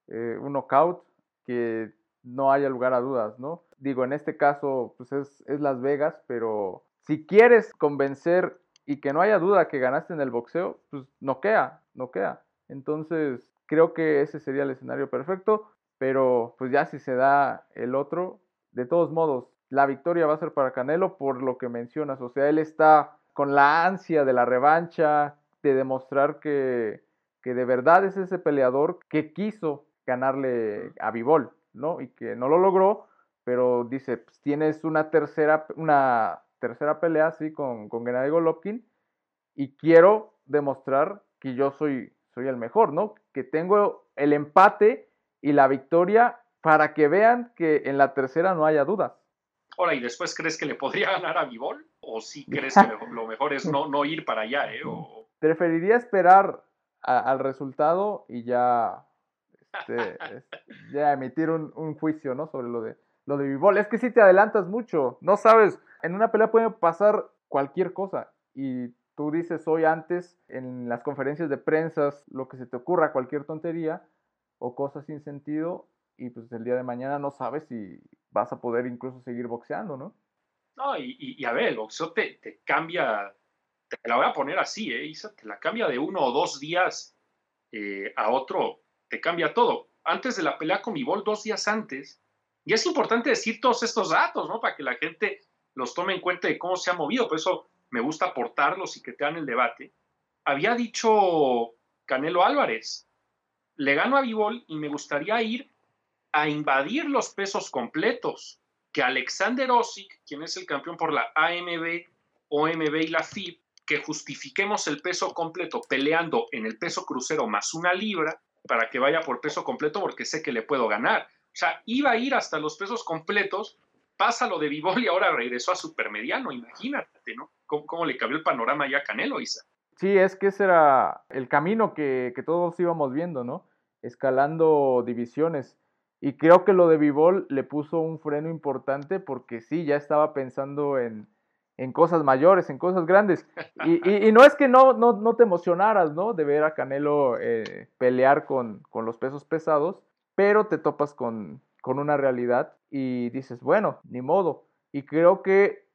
eh, un knockout que no haya lugar a dudas, ¿no? Digo, en este caso, pues es, es Las Vegas, pero si quieres convencer y que no haya duda que ganaste en el boxeo, pues noquea, noquea. Entonces, creo que ese sería el escenario perfecto, pero pues ya si se da el otro, de todos modos, la victoria va a ser para Canelo por lo que mencionas, o sea, él está con la ansia de la revancha, de demostrar que, que de verdad es ese peleador que quiso ganarle a Vivol, ¿no? Y que no lo logró, pero dice, pues tienes una tercera, una tercera pelea, sí, con, con Gennady Golovkin, y quiero demostrar que yo soy, soy el mejor, ¿no? Que tengo el empate y la victoria para que vean que en la tercera no haya dudas. Ahora, ¿y después crees que le podría ganar a Vivol? ¿O sí crees que lo mejor es no, no ir para allá? ¿eh? Preferiría esperar al resultado y ya, este, ya emitir un, un, juicio ¿no? sobre lo de, lo de Vivol. Es que si te adelantas mucho, no sabes, en una pelea puede pasar cualquier cosa y tú dices hoy antes en las conferencias de prensa lo que se te ocurra, cualquier tontería o cosas sin sentido y pues el día de mañana no sabes si vas a poder incluso seguir boxeando, ¿no? No, y, y, a ver, el boxeo te, te, cambia, te la voy a poner así, ¿eh, Isa? Te la cambia de uno o dos días eh, a otro, te cambia todo. Antes de la pelea con mi bol, dos días antes, y es importante decir todos estos datos, ¿no? Para que la gente los tome en cuenta de cómo se ha movido, por eso me gusta aportarlos y que te dan el debate. Había dicho Canelo Álvarez, le gano a Vivol y me gustaría ir a invadir los pesos completos, que Alexander Osik, quien es el campeón por la AMB, OMB y la FIB, que justifiquemos el peso completo peleando en el peso crucero más una libra para que vaya por peso completo porque sé que le puedo ganar. O sea, iba a ir hasta los pesos completos, pasa lo de Vivol y ahora regresó a supermediano, imagínate, ¿no? ¿Cómo, le cambió el panorama ya a Canelo, Isa? Sí, es que ese era el camino que, que todos íbamos viendo, ¿no? Escalando divisiones. Y creo que lo de Vivol le puso un freno importante porque sí, ya estaba pensando en, cosas mayores, en cosas grandes. Y, no es que no, no, te emocionaras, ¿no? De ver a Canelo eh, pelear con, los pesos pesados, pero te topas con, con una realidad y dices, bueno, ni modo. Y creo que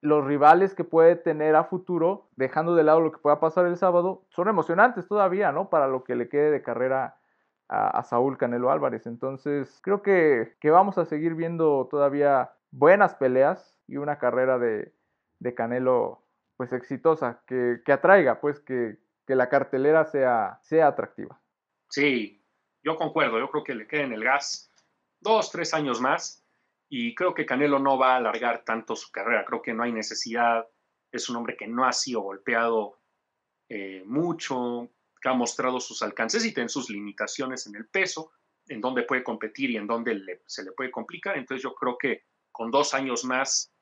los rivales que puede tener a futuro, dejando de lado lo que pueda pasar el sábado, son emocionantes todavía, ¿no? Para lo que le quede de carrera a, Saúl Canelo Álvarez. Entonces, creo que, vamos a seguir viendo todavía buenas peleas y una carrera de, Canelo pues exitosa, que, atraiga, pues que, la cartelera sea, sea atractiva. Sí, yo concuerdo, yo creo que le queda en el gas dos, tres años más y creo que Canelo no va a alargar tanto su carrera, creo que no hay necesidad, es un hombre que no ha sido golpeado eh, mucho, que ha mostrado sus alcances y tiene sus limitaciones en el peso, en dónde puede competir y en dónde se le puede complicar. Entonces yo creo que con dos años más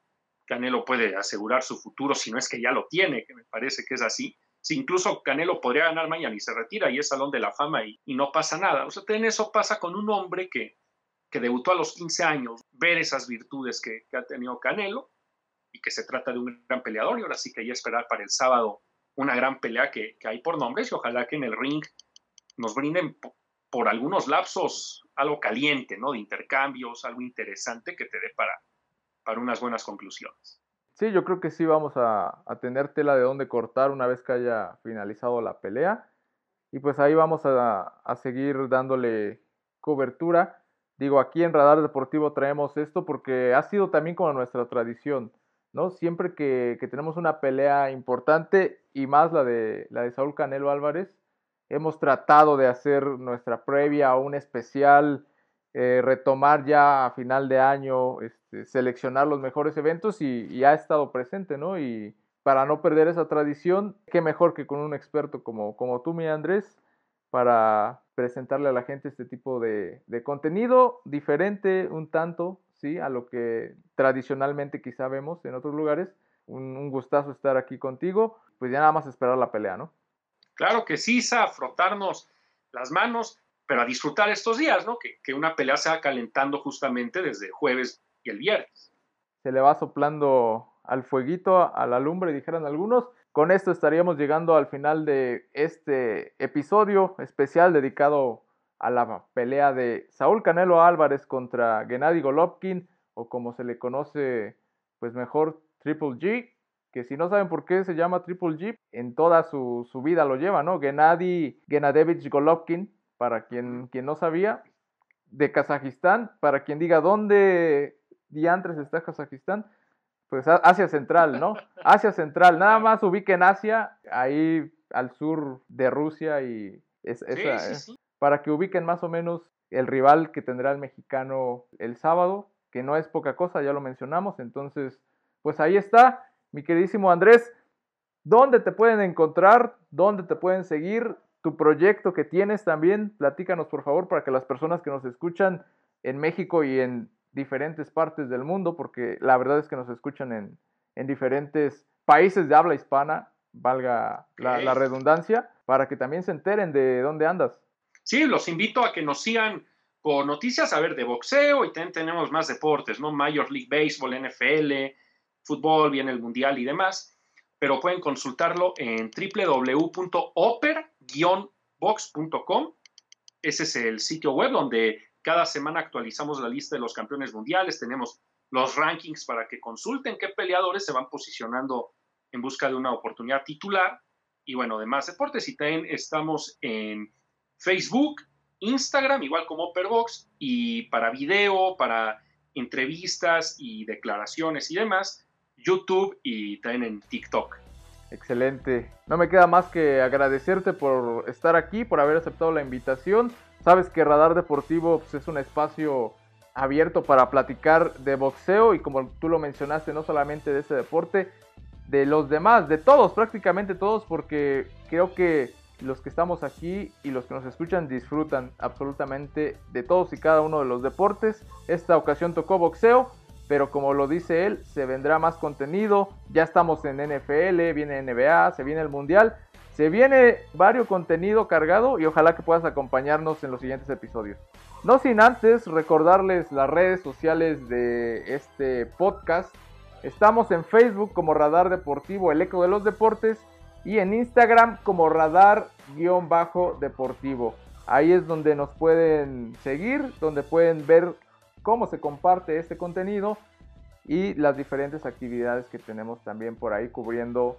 Canelo puede asegurar su futuro, si no es que ya lo tiene, que me parece que es así. Si incluso Canelo podría ganar mañana y se retira y es Salón de la Fama y, no pasa nada. O sea, en eso pasa con un hombre que, que debutó a los 15 años, ver esas virtudes que, que ha tenido Canelo y que se trata de un gran peleador y ahora sí que hay que esperar para el sábado una gran pelea que, hay por nombres y ojalá que en el ring nos brinden por algunos lapsos algo caliente, ¿no? De intercambios, algo interesante que te dé para, para unas buenas conclusiones. Sí, yo creo que sí vamos a, tener tela de dónde cortar una vez que haya finalizado la pelea. Y pues ahí vamos a, a seguir dándole cobertura. Digo, aquí en Radar Deportivo traemos esto porque ha sido también como nuestra tradición. ¿no? Siempre que, tenemos una pelea importante y más la de, la de Saúl Canelo Álvarez, hemos tratado de hacer nuestra previa o un especial, eh, retomar ya a final de año, seleccionar los mejores eventos y, ha estado presente, ¿no? Y para no perder esa tradición, qué mejor que con un experto como, como tú, mi Andrés, para presentarle a la gente este tipo de, contenido diferente un tanto, ¿sí? A lo que tradicionalmente quizá vemos en otros lugares. Un, un gustazo estar aquí contigo. Pues ya nada más esperar la pelea, ¿no? Claro que sí, Sa, frotarnos las manos, pero a disfrutar estos días, ¿no? Que, que una pelea se va calentando justamente desde jueves el viernes. Se le va soplando al fueguito, a la lumbre, dijeran algunos. Con esto estaríamos llegando al final de este episodio especial dedicado a la pelea de Saúl Canelo Álvarez contra Gennady Golovkin, o como se le conoce, pues mejor Triple G, que si no saben por qué se llama Triple G, en toda su, vida lo lleva, ¿no? Gennady Gennadevich Golovkin, para quien, quien no sabía, de Kazajistán, para quien diga dónde diantres está Kazajistán, pues Asia Central, ¿no? Asia Central, nada más ubiquen Asia, ahí al sur de Rusia y es, esa, para que ubiquen más o menos el rival que tendrá el mexicano el sábado, que no es poca cosa, ya lo mencionamos, entonces, pues ahí está mi queridísimo Andrés, ¿dónde te pueden encontrar? ¿Dónde te pueden seguir? Tu proyecto que tienes también, platícanos por favor para que las personas que nos escuchan en México y en diferentes partes del mundo, porque la verdad es que nos escuchan en, en diferentes países de habla hispana, valga la, la, redundancia, para que también se enteren de dónde andas. Sí, los invito a que nos sigan con noticias, a ver, de boxeo y también tenemos más deportes, ¿no? Major League Baseball, NFL, fútbol, viene el mundial y demás, pero pueden consultarlo en www.oper-box.com. Ese es el sitio web donde cada semana actualizamos la lista de los campeones mundiales, tenemos los rankings para que consulten qué peleadores se van posicionando en busca de una oportunidad titular. Y bueno, demás deportes. Y también estamos en Facebook, Instagram, igual como Operbox, y para video, para entrevistas y declaraciones y demás, YouTube y también en TikTok. Excelente. No me queda más que agradecerte por estar aquí, por haber aceptado la invitación. Sabes que Radar Deportivo pues, es un espacio abierto para platicar de boxeo y como tú lo mencionaste, no solamente de ese deporte, de los demás, de todos, prácticamente todos, porque creo que los que estamos aquí y los que nos escuchan disfrutan absolutamente de todos y cada uno de los deportes. Esta ocasión tocó boxeo pero como lo dice él, se vendrá más contenido. Ya estamos en NFL, viene NBA, se viene el Mundial, se viene varios contenido cargado y ojalá que puedas acompañarnos en los siguientes episodios. No sin antes recordarles las redes sociales de este podcast. Estamos en Facebook como Radar Deportivo, el eco de los deportes, y en Instagram como Radar-Deportivo. Ahí es donde nos pueden seguir, donde pueden ver cómo se comparte este contenido y las diferentes actividades que tenemos también por ahí cubriendo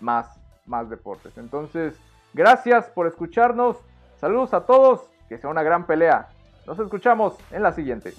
más, más deportes. Entonces, gracias por escucharnos. Saludos a todos. Que sea una gran pelea. Nos escuchamos en la siguiente.